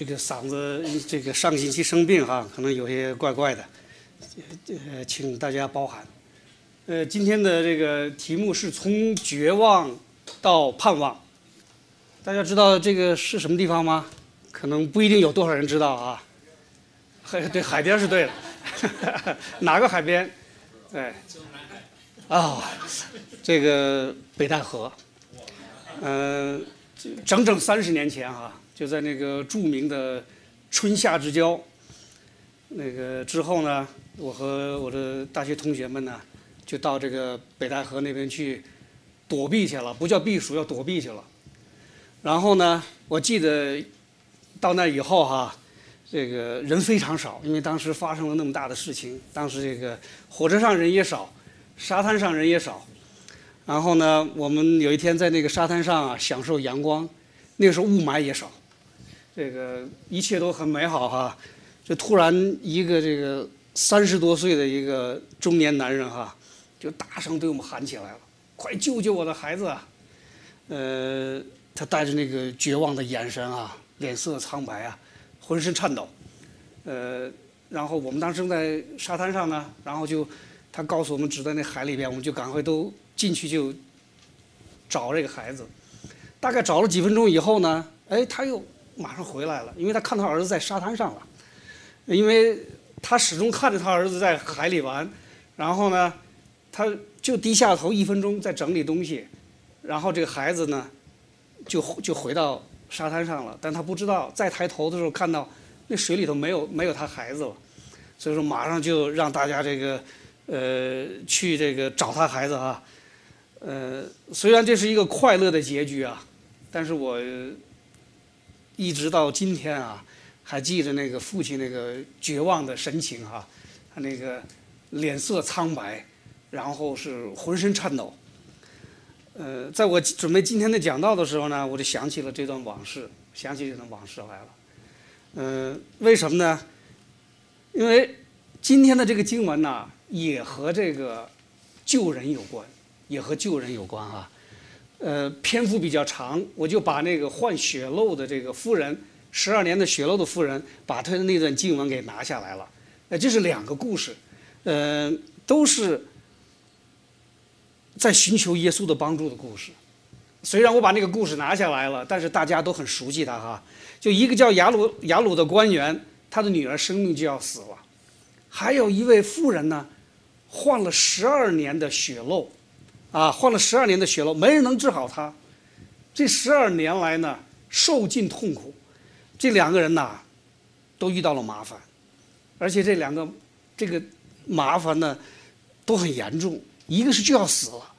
这个嗓子这个上星期生病哈，可能有些怪怪的，呃，请大家包涵。呃，今天的这个题目是从绝望到盼望。大家知道这个是什么地方吗？可能不一定有多少人知道啊。海 对海边是对的，哪个海边？哎，啊，这个北戴河。嗯，整整三十年前哈。就在那个著名的春夏之交，那个之后呢，我和我的大学同学们呢，就到这个北戴河那边去躲避去了，不叫避暑，要躲避去了。然后呢，我记得到那以后哈，这个人非常少，因为当时发生了那么大的事情，当时这个火车上人也少，沙滩上人也少。然后呢，我们有一天在那个沙滩上啊，享受阳光，那个时候雾霾也少。这个一切都很美好哈，就突然一个这个三十多岁的一个中年男人哈，就大声对我们喊起来了：“快救救我的孩子！”啊！呃，他带着那个绝望的眼神啊，脸色苍白啊，浑身颤抖。呃，然后我们当时正在沙滩上呢，然后就他告诉我们指在那海里边，我们就赶快都进去就找这个孩子。大概找了几分钟以后呢，哎，他又。马上回来了，因为他看他儿子在沙滩上了，因为他始终看着他儿子在海里玩，然后呢，他就低下头一分钟在整理东西，然后这个孩子呢，就就回到沙滩上了，但他不知道再抬头的时候看到那水里头没有没有他孩子了，所以说马上就让大家这个呃去这个找他孩子啊，呃虽然这是一个快乐的结局啊，但是我。一直到今天啊，还记着那个父亲那个绝望的神情哈，他那个脸色苍白，然后是浑身颤抖。呃，在我准备今天的讲道的时候呢，我就想起了这段往事，想起这段往事来了。嗯，为什么呢？因为今天的这个经文呢，也和这个救人有关，也和救人有关啊。呃，篇幅比较长，我就把那个患血漏的这个妇人，十二年的血漏的妇人，把他的那段经文给拿下来了。呃，这是两个故事，呃，都是在寻求耶稣的帮助的故事。虽然我把那个故事拿下来了，但是大家都很熟悉他哈。就一个叫雅鲁雅鲁的官员，他的女儿生命就要死了；还有一位妇人呢，患了十二年的血漏。啊，患了十二年的血瘘，没人能治好他。这十二年来呢，受尽痛苦。这两个人呐，都遇到了麻烦，而且这两个这个麻烦呢，都很严重。一个是就要死了，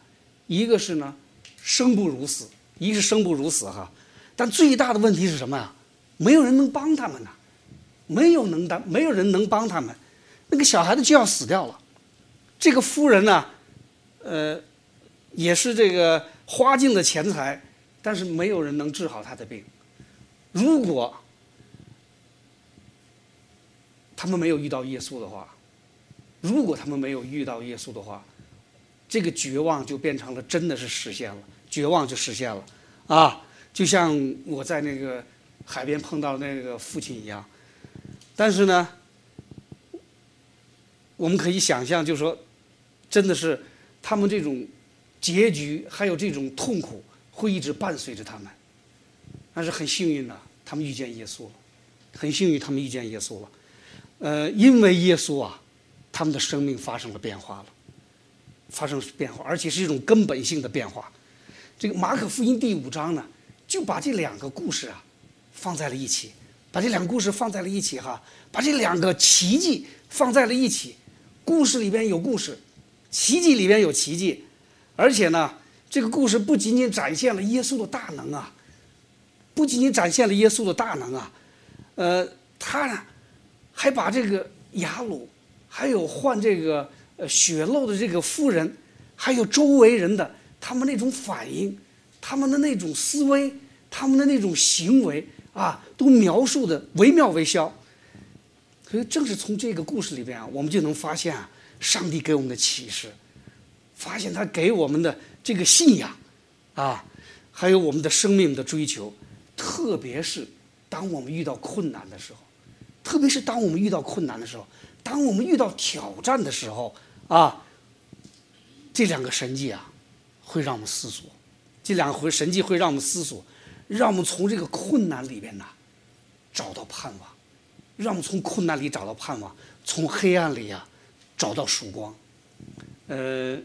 一个是呢，生不如死。一个是生不如死哈，但最大的问题是什么呀？没有人能帮他们呐，没有能当，没有人能帮他们。那个小孩子就要死掉了。这个夫人呢，呃。也是这个花尽了钱财，但是没有人能治好他的病。如果他们没有遇到耶稣的话，如果他们没有遇到耶稣的话，这个绝望就变成了真的是实现了，绝望就实现了啊！就像我在那个海边碰到那个父亲一样。但是呢，我们可以想象，就是说，真的是他们这种。结局还有这种痛苦会一直伴随着他们，但是很幸运的，他们遇见耶稣了，很幸运他们遇见耶稣了，呃，因为耶稣啊，他们的生命发生了变化了，发生变化，而且是一种根本性的变化。这个马可福音第五章呢，就把这两个故事啊放在了一起，把这两个故事放在了一起哈，把这两个奇迹放在了一起，故事里边有故事，奇迹里边有奇迹。而且呢，这个故事不仅仅展现了耶稣的大能啊，不仅仅展现了耶稣的大能啊，呃，他呢，还把这个雅鲁，还有患这个呃血漏的这个妇人，还有周围人的他们那种反应，他们的那种思维，他们的那种行为啊，都描述的惟妙惟肖。所以，正是从这个故事里边啊，我们就能发现啊，上帝给我们的启示。发现他给我们的这个信仰，啊，还有我们的生命的追求，特别是当我们遇到困难的时候，特别是当我们遇到困难的时候，当我们遇到挑战的时候啊，这两个神迹啊，会让我们思索，这两回神迹会让我们思索，让我们从这个困难里边呐找到盼望，让我们从困难里找到盼望，从黑暗里呀找到曙光。呃，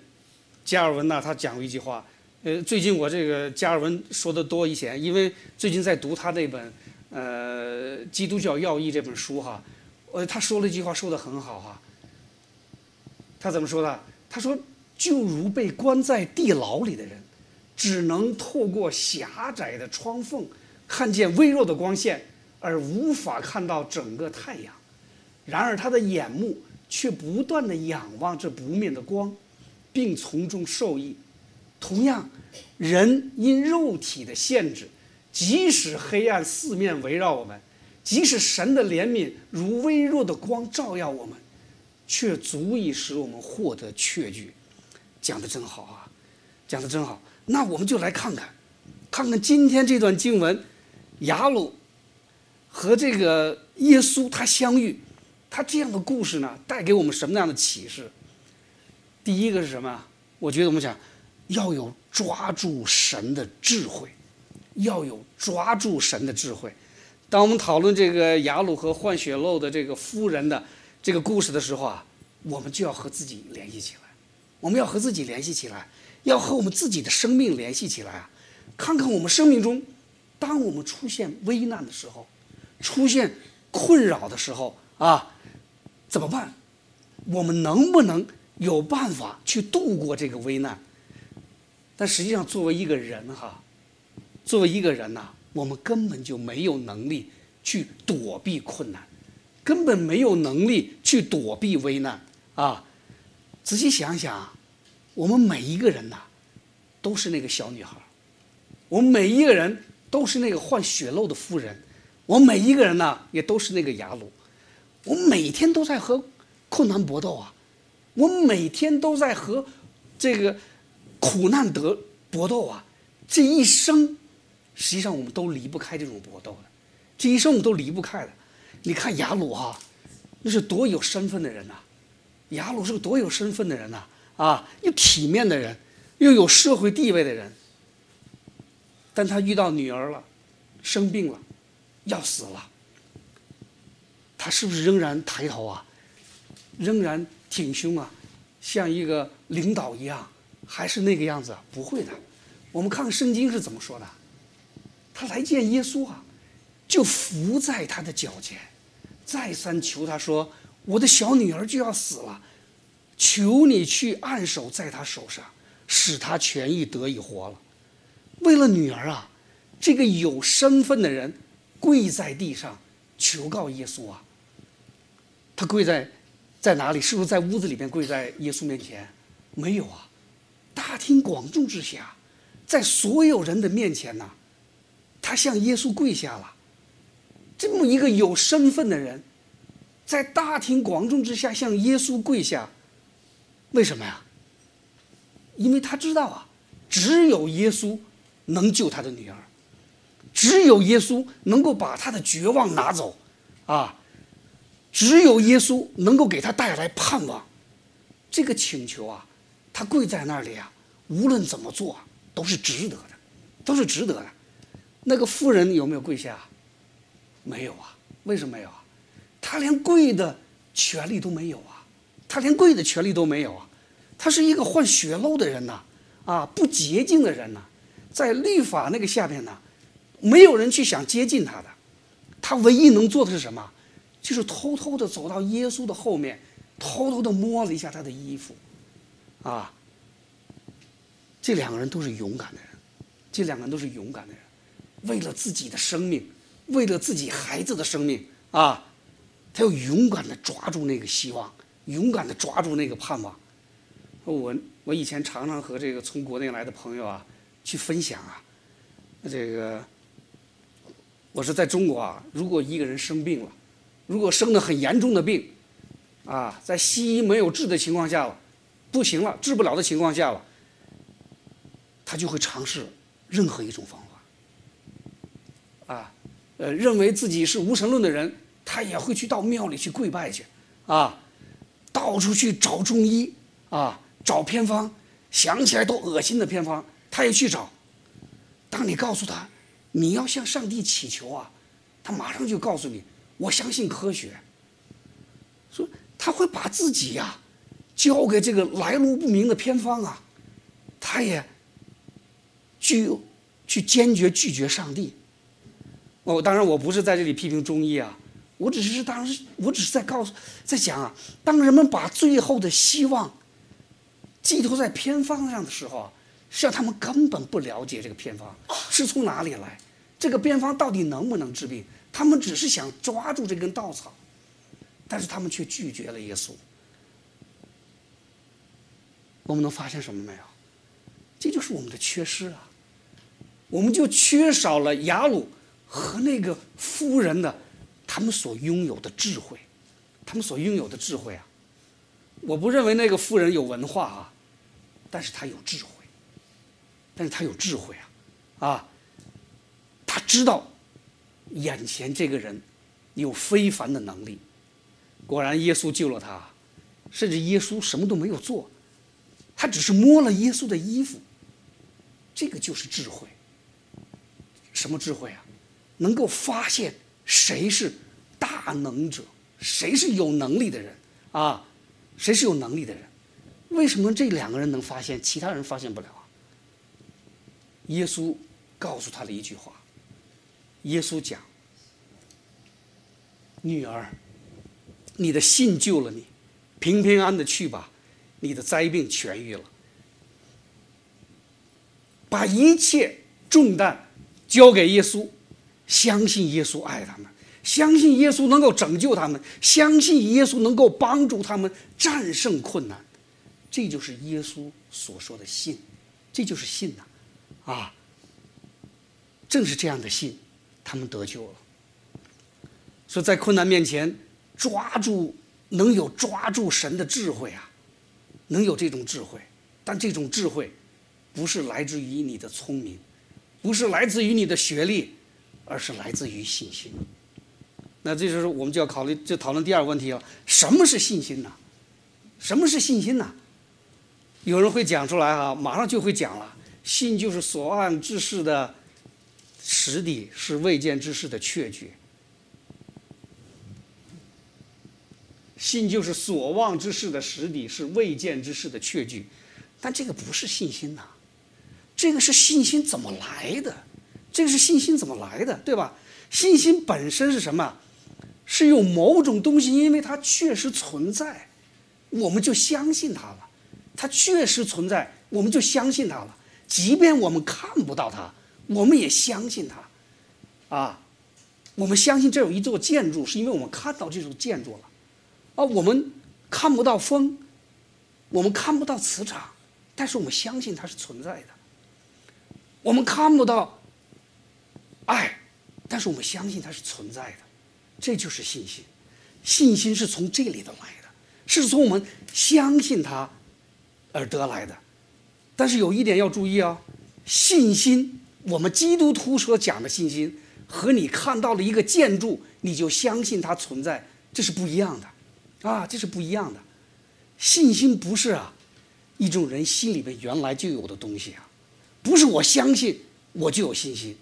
加尔文呢，他讲过一句话。呃，最近我这个加尔文说的多一些，因为最近在读他那本呃《基督教要义》这本书哈，呃，他说了一句话，说的很好哈。他怎么说的？他说：“就如被关在地牢里的人，只能透过狭窄的窗缝看见微弱的光线，而无法看到整个太阳。然而他的眼目却不断的仰望着不灭的光，并从中受益。同样，人因肉体的限制，即使黑暗四面围绕我们，即使神的怜悯如微弱的光照耀我们。”却足以使我们获得确据，讲的真好啊，讲的真好。那我们就来看看，看看今天这段经文，雅鲁和这个耶稣他相遇，他这样的故事呢，带给我们什么样的启示？第一个是什么？我觉得我们讲要有抓住神的智慧，要有抓住神的智慧。当我们讨论这个雅鲁和换血漏的这个夫人的。这个故事的时候啊，我们就要和自己联系起来，我们要和自己联系起来，要和我们自己的生命联系起来啊，看看我们生命中，当我们出现危难的时候，出现困扰的时候啊，怎么办？我们能不能有办法去度过这个危难？但实际上，作为一个人哈，作为一个人呐，我们根本就没有能力去躲避困难。根本没有能力去躲避危难啊！仔细想想，我们每一个人呐，都是那个小女孩我们每一个人都是那个患血漏的妇人，我们每一个人呢，也都是那个雅鲁。我们每天都在和困难搏斗啊，我每天都在和这个苦难得搏斗啊。这一生，实际上我们都离不开这种搏斗的，这一生我们都离不开的。你看雅鲁哈，那是多有身份的人呐！雅鲁是个多有身份的人呐！啊，又体面的人，又有社会地位的人。但他遇到女儿了，生病了，要死了。他是不是仍然抬头啊？仍然挺胸啊？像一个领导一样，还是那个样子？不会的。我们看看圣经是怎么说的。他来见耶稣啊，就伏在他的脚前。再三求他说：“我的小女儿就要死了，求你去按手在她手上，使她痊愈得以活了。”为了女儿啊，这个有身份的人跪在地上求告耶稣啊。他跪在在哪里？是不是在屋子里边跪在耶稣面前？没有啊，大庭广众之下，在所有人的面前呢，他向耶稣跪下了。这么一个有身份的人，在大庭广众之下向耶稣跪下，为什么呀？因为他知道啊，只有耶稣能救他的女儿，只有耶稣能够把他的绝望拿走，啊，只有耶稣能够给他带来盼望。这个请求啊，他跪在那里啊，无论怎么做都是值得的，都是值得的。那个妇人有没有跪下？没有啊，为什么没有啊？他连跪的权利都没有啊，他连跪的权利都没有啊，他是一个患血漏的人呐，啊，不洁净的人呐，在律法那个下边呢，没有人去想接近他的，他唯一能做的是什么？就是偷偷的走到耶稣的后面，偷偷的摸了一下他的衣服，啊，这两个人都是勇敢的人，这两个人都是勇敢的人，为了自己的生命。为了自己孩子的生命啊，他要勇敢的抓住那个希望，勇敢的抓住那个盼望。我我以前常常和这个从国内来的朋友啊去分享啊，这个我是在中国啊，如果一个人生病了，如果生的很严重的病，啊，在西医没有治的情况下了，不行了，治不了的情况下了，他就会尝试任何一种方法，啊。呃，认为自己是无神论的人，他也会去到庙里去跪拜去，啊，到处去找中医，啊，找偏方，想起来都恶心的偏方，他也去找。当你告诉他，你要向上帝祈求啊，他马上就告诉你，我相信科学。说他会把自己呀，交给这个来路不明的偏方啊，他也拒去坚决拒绝上帝。哦，当然我不是在这里批评中医啊，我只是当时我只是在告诉在讲啊，当人们把最后的希望寄托在偏方上的时候啊，实际上他们根本不了解这个偏方是从哪里来，这个偏方到底能不能治病，他们只是想抓住这根稻草，但是他们却拒绝了耶稣。我们能发现什么没有？这就是我们的缺失啊，我们就缺少了雅鲁。和那个夫人的，他们所拥有的智慧，他们所拥有的智慧啊，我不认为那个夫人有文化啊，但是她有智慧，但是她有智慧啊，啊，她知道眼前这个人有非凡的能力，果然耶稣救了他，甚至耶稣什么都没有做，他只是摸了耶稣的衣服，这个就是智慧，什么智慧啊？能够发现谁是大能者，谁是有能力的人啊？谁是有能力的人？为什么这两个人能发现，其他人发现不了啊？耶稣告诉他了一句话。耶稣讲：“女儿，你的信救了你，平平安安的去吧，你的灾病痊愈了。把一切重担交给耶稣。”相信耶稣爱他们，相信耶稣能够拯救他们，相信耶稣能够帮助他们战胜困难，这就是耶稣所说的信，这就是信呐，啊，正是这样的信，他们得救了。说在困难面前抓住，能有抓住神的智慧啊，能有这种智慧，但这种智慧不是来自于你的聪明，不是来自于你的学历。而是来自于信心。那这就是我们就要考虑，就讨论第二个问题了：什么是信心呢？什么是信心呢？有人会讲出来哈，马上就会讲了。信就是所望之事的实底，是未见之事的确据。信就是所望之事的实底，是未见之事的确据。但这个不是信心呐，这个是信心怎么来的？这个是信心怎么来的，对吧？信心本身是什么？是有某种东西，因为它确实存在，我们就相信它了。它确实存在，我们就相信它了。即便我们看不到它，我们也相信它。啊，我们相信这有一座建筑，是因为我们看到这座建筑了。啊，我们看不到风，我们看不到磁场，但是我们相信它是存在的。我们看不到。爱，但是我们相信它是存在的，这就是信心。信心是从这里头来的，是从我们相信它而得来的。但是有一点要注意啊，信心，我们基督徒所讲的信心，和你看到了一个建筑，你就相信它存在，这是不一样的，啊，这是不一样的。信心不是啊，一种人心里边原来就有的东西啊，不是我相信我就有信心。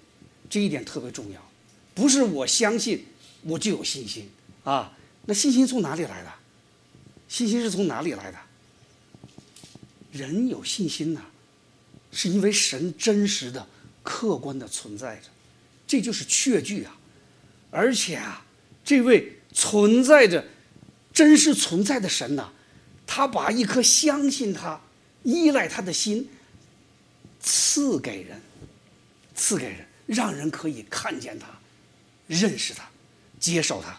这一点特别重要，不是我相信我就有信心啊。那信心从哪里来的？信心是从哪里来的？人有信心呐，是因为神真实的、客观的存在着，这就是确据啊。而且啊，这位存在着、真实存在的神呐，他把一颗相信他、依赖他的心赐给人，赐给人。让人可以看见他，认识他，接受他。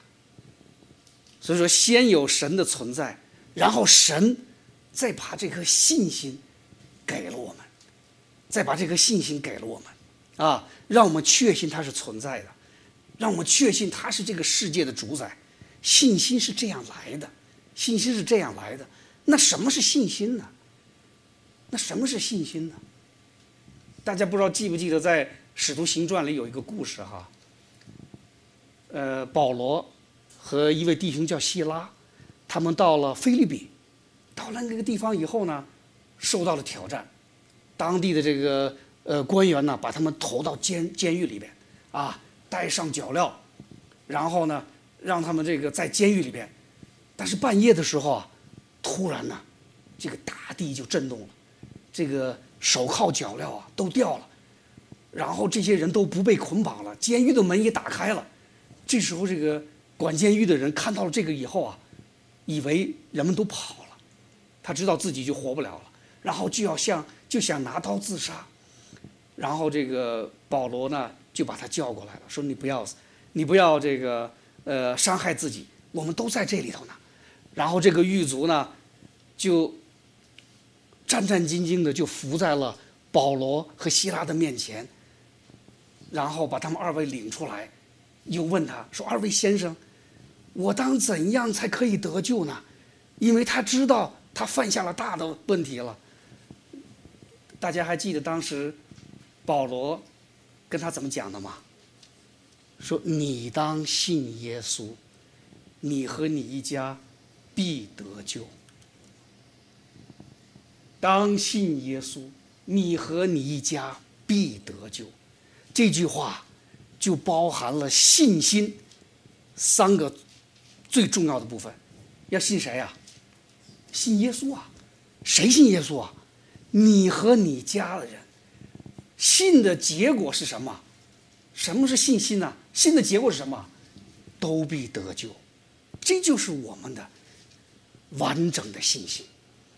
所以说，先有神的存在，然后神再把这颗信心给了我，再把这颗信心给了我们，啊，让我们确信它是存在的，让我们确信它是这个世界的主宰。信心是这样来的，信心是这样来的。那什么是信心呢？那什么是信心呢？大家不知道记不记得在。《使徒行传》里有一个故事哈，呃，保罗和一位弟兄叫希拉，他们到了菲律宾，到了那个地方以后呢，受到了挑战，当地的这个呃官员呢，把他们投到监监狱里边，啊，戴上脚镣，然后呢，让他们这个在监狱里边，但是半夜的时候啊，突然呢，这个大地就震动了，这个手铐脚镣啊都掉了。然后这些人都不被捆绑了，监狱的门也打开了。这时候，这个管监狱的人看到了这个以后啊，以为人们都跑了，他知道自己就活不了了，然后就要像就想拿刀自杀。然后这个保罗呢就把他叫过来了，说：“你不要死，你不要这个呃伤害自己，我们都在这里头呢。”然后这个狱卒呢就战战兢兢的就伏在了保罗和希拉的面前。然后把他们二位领出来，又问他说：“二位先生，我当怎样才可以得救呢？”因为他知道他犯下了大的问题了。大家还记得当时保罗跟他怎么讲的吗？说：“你当信耶稣，你和你一家必得救。当信耶稣，你和你一家必得救。”这句话就包含了信心三个最重要的部分。要信谁呀？信耶稣啊！谁信耶稣啊？你和你家的人。信的结果是什么？什么是信心呢？信的结果是什么？都必得救。这就是我们的完整的信心，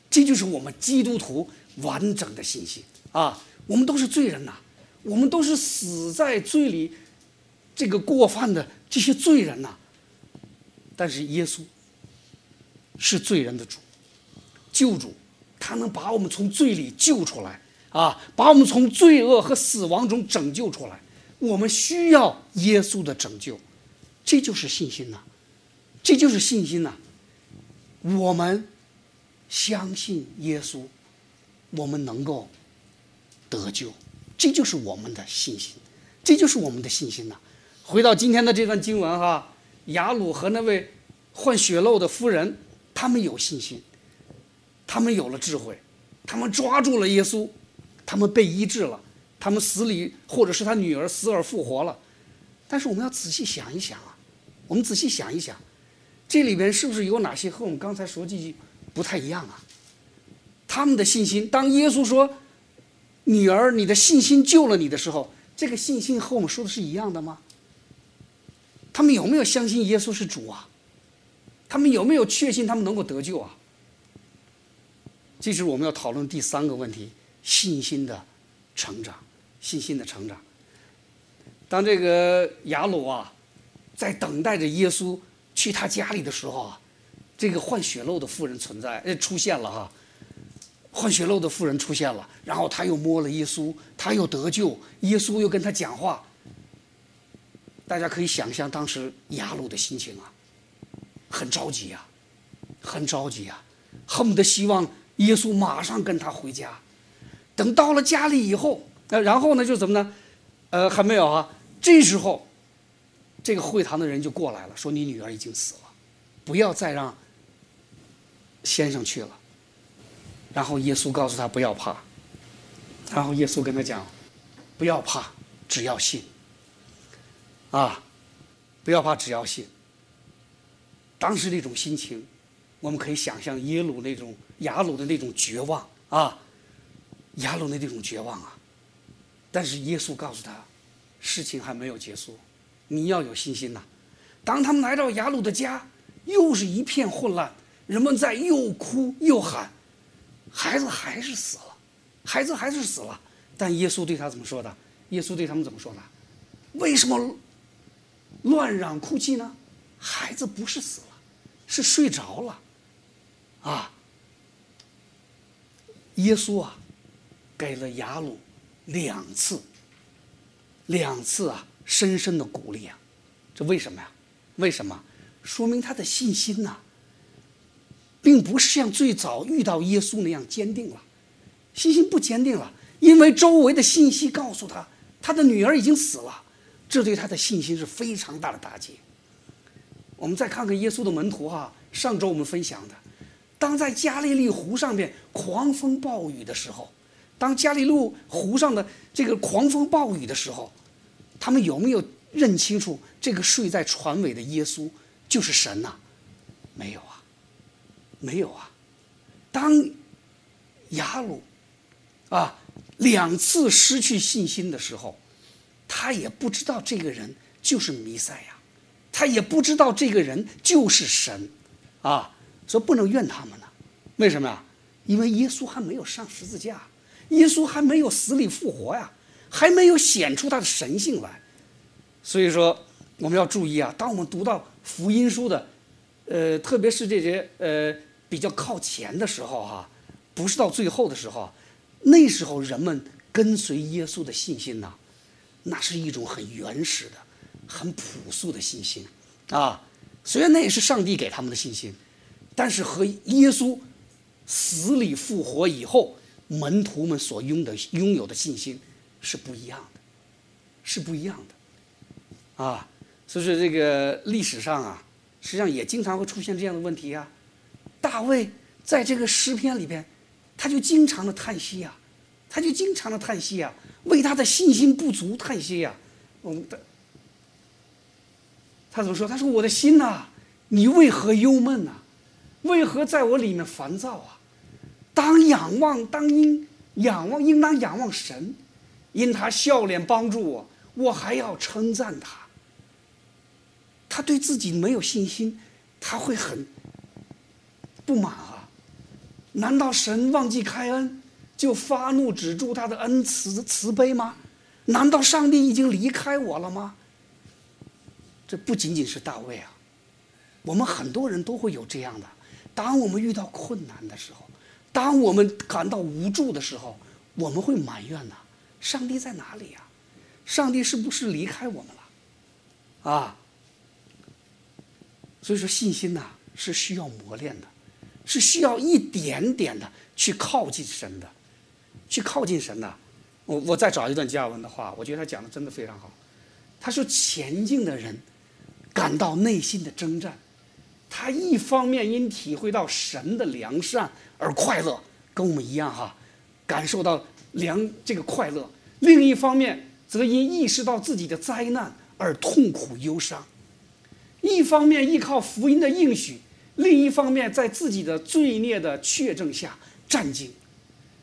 这就是我们基督徒完整的信心啊！我们都是罪人呐。我们都是死在罪里，这个过犯的这些罪人呐。但是耶稣是罪人的主，救主，他能把我们从罪里救出来啊，把我们从罪恶和死亡中拯救出来。我们需要耶稣的拯救，这就是信心呐，这就是信心呐。我们相信耶稣，我们能够得救。这就是我们的信心，这就是我们的信心呐。回到今天的这段经文哈，雅鲁和那位患血漏的夫人，他们有信心，他们有了智慧，他们抓住了耶稣，他们被医治了，他们死里或者是他女儿死而复活了。但是我们要仔细想一想啊，我们仔细想一想，这里边是不是有哪些和我们刚才说的不太一样啊？他们的信心，当耶稣说。女儿，你的信心救了你的时候，这个信心和我们说的是一样的吗？他们有没有相信耶稣是主啊？他们有没有确信他们能够得救啊？这是我们要讨论第三个问题：信心的成长，信心的成长。当这个雅鲁啊，在等待着耶稣去他家里的时候啊，这个换血漏的妇人存在，呃，出现了哈。换血漏的妇人出现了，然后他又摸了耶稣，他又得救，耶稣又跟他讲话。大家可以想象当时雅鲁的心情啊，很着急呀，很着急呀，恨不得希望耶稣马上跟他回家。等到了家里以后，呃，然后呢就怎么呢？呃，还没有啊。这时候，这个会堂的人就过来了，说：“你女儿已经死了，不要再让先生去了。”然后耶稣告诉他不要怕，然后耶稣跟他讲，不要怕，只要信。啊，不要怕，只要信。当时那种心情，我们可以想象耶鲁那种雅鲁的那种绝望啊，雅鲁的那种绝望啊。但是耶稣告诉他，事情还没有结束，你要有信心呐。当他们来到雅鲁的家，又是一片混乱，人们在又哭又喊。孩子还是死了，孩子还是死了，但耶稣对他怎么说的？耶稣对他们怎么说的？为什么乱嚷哭泣呢？孩子不是死了，是睡着了，啊！耶稣啊，给了雅鲁两次，两次啊，深深的鼓励啊，这为什么呀？为什么？说明他的信心呐。并不是像最早遇到耶稣那样坚定了，信心不坚定了，因为周围的信息告诉他，他的女儿已经死了，这对他的信心是非常大的打击。我们再看看耶稣的门徒哈，上周我们分享的，当在加利利湖上面狂风暴雨的时候，当加利路湖上的这个狂风暴雨的时候，他们有没有认清楚这个睡在船尾的耶稣就是神呐？没有啊，没有啊。当雅鲁啊两次失去信心的时候，他也不知道这个人就是弥赛亚，他也不知道这个人就是神，啊，说不能怨他们呢。为什么呀？因为耶稣还没有上十字架，耶稣还没有死里复活呀，还没有显出他的神性来。所以说，我们要注意啊，当我们读到福音书的，呃，特别是这些呃。比较靠前的时候哈，不是到最后的时候，那时候人们跟随耶稣的信心呐，那是一种很原始的、很朴素的信心啊。虽然那也是上帝给他们的信心，但是和耶稣死里复活以后门徒们所拥的拥有的信心是不一样的，是不一样的啊。所以说这个历史上啊，实际上也经常会出现这样的问题啊。大卫在这个诗篇里边，他就经常的叹息呀，他就经常的叹息呀，为他的信心不足叹息呀。我们的他怎么说？他说：“我的心呐，你为何忧闷呐？为何在我里面烦躁啊？当仰望，当应仰望，应当仰望神，因他笑脸帮助我，我还要称赞他。他对自己没有信心，他会很。”不满啊？难道神忘记开恩，就发怒止住他的恩慈慈悲吗？难道上帝已经离开我了吗？这不仅仅是大卫啊，我们很多人都会有这样的。当我们遇到困难的时候，当我们感到无助的时候，我们会埋怨呐：上帝在哪里呀？上帝是不是离开我们了？啊？所以说，信心呐是需要磨练的。是需要一点点的去靠近神的，去靠近神的。我我再找一段加尔文的话，我觉得他讲的真的非常好。他说：“前进的人感到内心的征战，他一方面因体会到神的良善而快乐，跟我们一样哈，感受到良这个快乐；另一方面则因意识到自己的灾难而痛苦忧伤。一方面依靠福音的应许。”另一方面，在自己的罪孽的确证下战惊；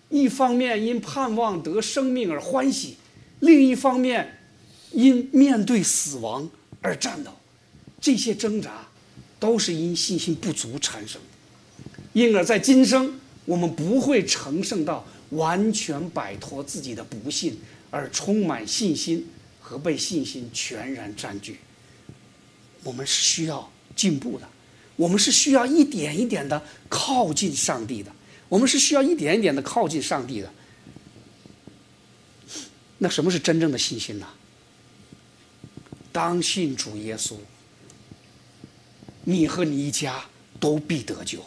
一方面因盼望得生命而欢喜；另一方面因面对死亡而战斗。这些挣扎都是因信心不足产生的。因而，在今生，我们不会成圣到完全摆脱自己的不幸，而充满信心和被信心全然占据。我们是需要进步的。我们是需要一点一点的靠近上帝的，我们是需要一点一点的靠近上帝的。那什么是真正的信心呢？当信主耶稣，你和你一家都必得救。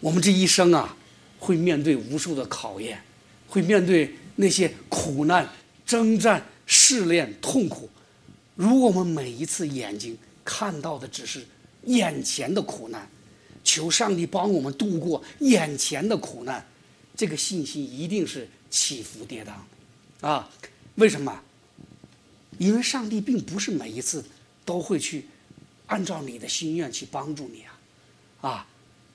我们这一生啊，会面对无数的考验，会面对那些苦难、征战、试炼、痛苦。如果我们每一次眼睛看到的只是……眼前的苦难，求上帝帮我们度过眼前的苦难，这个信心一定是起伏跌宕的，啊？为什么？因为上帝并不是每一次都会去按照你的心愿去帮助你啊，啊，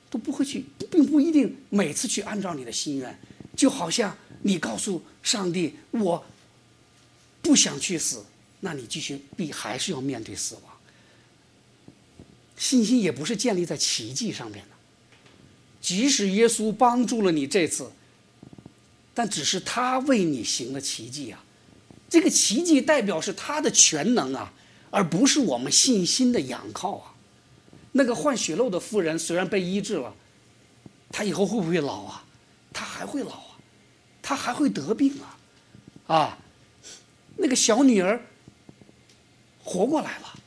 都不会去，并不一定每次去按照你的心愿。就好像你告诉上帝我不想去死，那你继续必还是要面对死亡。信心也不是建立在奇迹上面的，即使耶稣帮助了你这次，但只是他为你行了奇迹啊，这个奇迹代表是他的全能啊，而不是我们信心的仰靠啊。那个患血漏的妇人虽然被医治了，她以后会不会老啊？她还会老啊，她还会得病啊，啊，那个小女儿活过来了，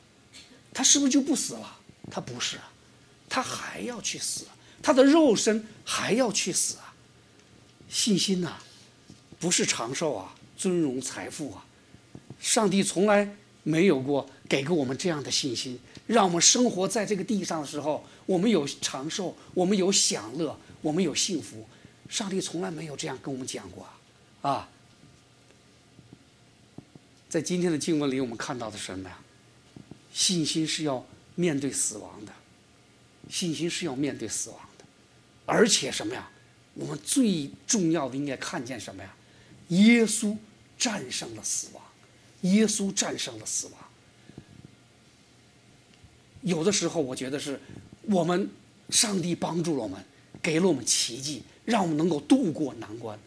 她是不是就不死了？她不是啊，她还要去死，她的肉身还要去死啊。信心呐，不是长寿啊，尊荣财富啊。上帝从来没有过给过我们这样的信心，让我们生活在这个地上的时候，我们有长寿，我们有享乐，我们有幸福。上帝从来没有这样跟我们讲过啊！在今天的经文里，我们看到的什么呀？信心是要面对死亡的，信心是要面对死亡的，而且什么呀？我们最重要的应该看见什么呀？耶稣战胜了死亡，耶稣战胜了死亡。有的时候，我觉得是我们上帝帮助了我们，给了我们奇迹，让我们能够度过难关。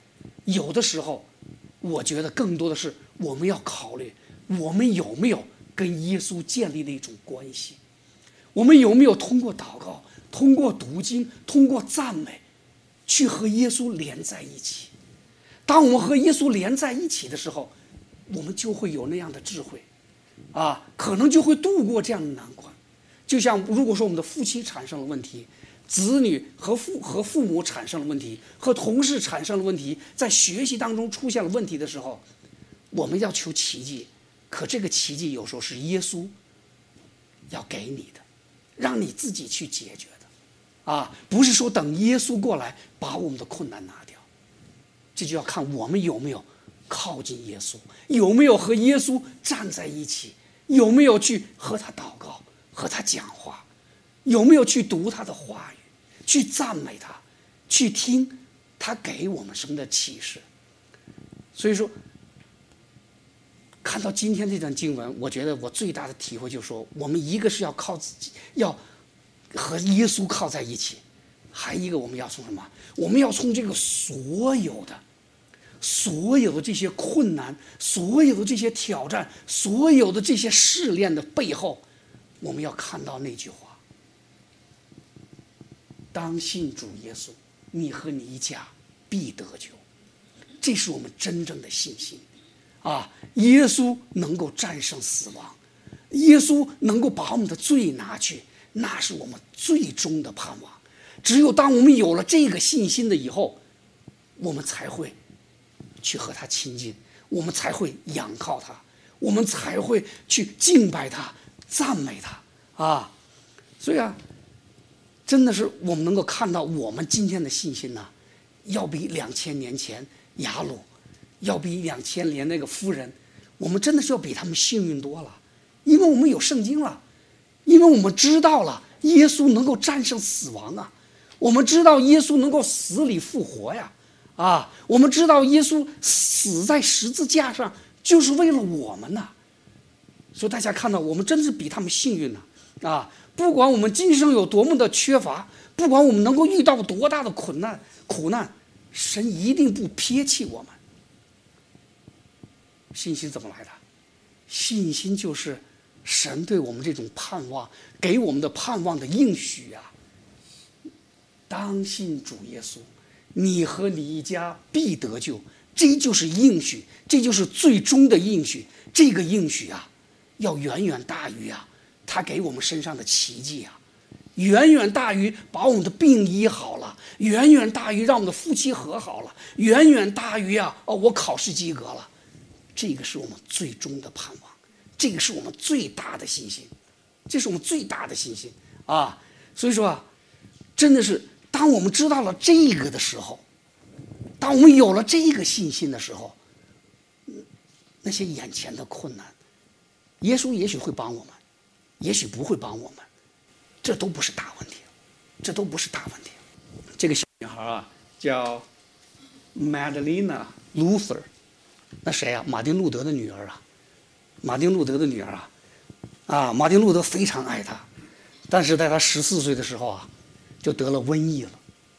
有的时候，我觉得更多的是我们要考虑，我们有没有跟耶稣建立的一种关系？我们有没有通过祷告、通过读经、通过赞美？去和耶稣连在一起。当我们和耶稣连在一起的时候，我们就会有那样的智慧，啊，可能就会度过这样的难关。就像如果说我们的夫妻产生了问题，子女和父和父母产生了问题，和同事产生了问题，在学习当中出现了问题的时候，我们要求奇迹，可这个奇迹有时候是耶稣要给你的，让你自己去解决的。啊，不是说等耶稣过来把我们的困难拿掉，这就要看我们有没有靠近耶稣，有没有和耶稣站在一起，有没有去和他祷告、和他讲话，有没有去读他的话语，去赞美他，去听他给我们什么的启示。所以说，看到今天这段经文，我觉得我最大的体会就是说，我们一个是要靠自己，要。和耶稣靠在一起，还一个我们要从什么？我们要从这个所有的、所有的这些困难、所有的这些挑战、所有的这些试炼的背后，我们要看到那句话：当信主耶稣，你和你一家必得救。这是我们真正的信心啊！耶稣能够战胜死亡，耶稣能够把我们的罪拿去。那是我们最终的盼望。只有当我们有了这个信心的以后，我们才会去和他亲近，我们才会仰靠他，我们才会去敬拜他、赞美他啊！所以啊，真的是我们能够看到，我们今天的信心呢，要比两千年前雅鲁，要比两千年那个夫人，我们真的是要比他们幸运多了，因为我们有圣经了。因为我们知道了耶稣能够战胜死亡啊，我们知道耶稣能够死里复活呀，啊我们知道耶稣死在十字架上就是为了我们呐，所以大家看到我们真是比他们幸运呢，啊，不管我们今生有多么的缺乏，不管我们能够遇到多大的困难苦难，神一定不撇弃我们。信心怎么来的？信心就是。神对我们这种盼望，给我们的盼望的应许啊！当信主耶稣，你和你一家必得救，这就是应许，这就是最终的应许。这个应许啊，要远远大于啊，他给我们身上的奇迹啊，远远大于把我们的病医好了，远远大于让我们的夫妻和好了，远远大于啊，哦，我考试及格了。这个是我们最终的盼望。这个是我们最大的信心，这是我们最大的信心啊！所以说啊，真的是当我们知道了这个的时候，当我们有了这个信心的时候，那些眼前的困难，耶稣也许会帮我们，也许不会帮我们，这都不是大问题，这都不是大问题。这个小女孩啊，叫 Madalena Luther，那谁啊？马丁路德的女儿啊。马丁路德的女儿啊，啊，马丁路德非常爱她，但是在她十四岁的时候啊，就得了瘟疫了，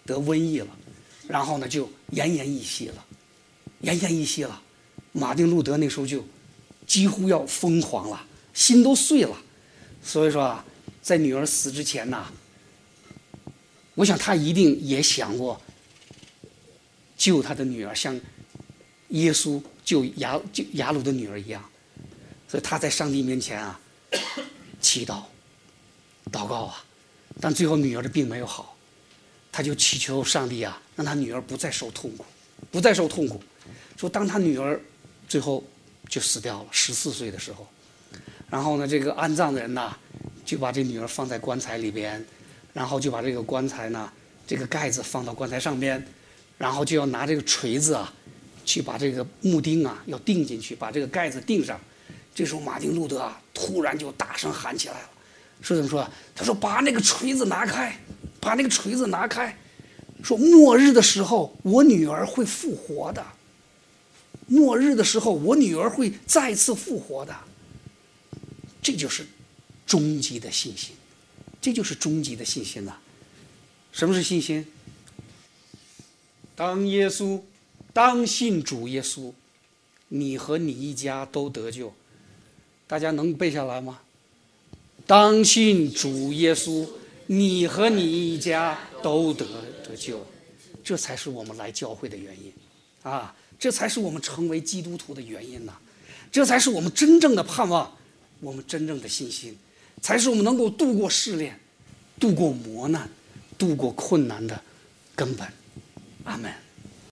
得瘟疫了，然后呢就奄奄一息了，奄奄一息了，马丁路德那时候就几乎要疯狂了，心都碎了，所以说啊，在女儿死之前呐，我想他一定也想过救他的女儿，像耶稣救雅救雅鲁的女儿一样。所以他在上帝面前啊，祈祷、祷告啊，但最后女儿的病没有好，他就祈求上帝啊，让他女儿不再受痛苦，不再受痛苦。说当他女儿最后就死掉了，十四岁的时候，然后呢，这个安葬的人呐，就把这女儿放在棺材里边，然后就把这个棺材呢，这个盖子放到棺材上边，然后就要拿这个锤子啊，去把这个木钉啊要钉进去，把这个盖子钉上。这时候，马丁路德啊，突然就大声喊起来了，说怎么说？他说：“把那个锤子拿开，把那个锤子拿开。”说末日的时候，我女儿会复活的。末日的时候，我女儿会再次复活的。这就是终极的信心，这就是终极的信心呐。什么是信心？当耶稣，当信主耶稣，你和你一家都得救。大家能背下来吗？当信主耶稣，你和你一家都得得救，这才是我们来教会的原因，啊，这才是我们成为基督徒的原因呐，这才是我们真正的盼望，我们真正的信心，才是我们能够度过试炼、度过磨难、度过困难的根本。阿门。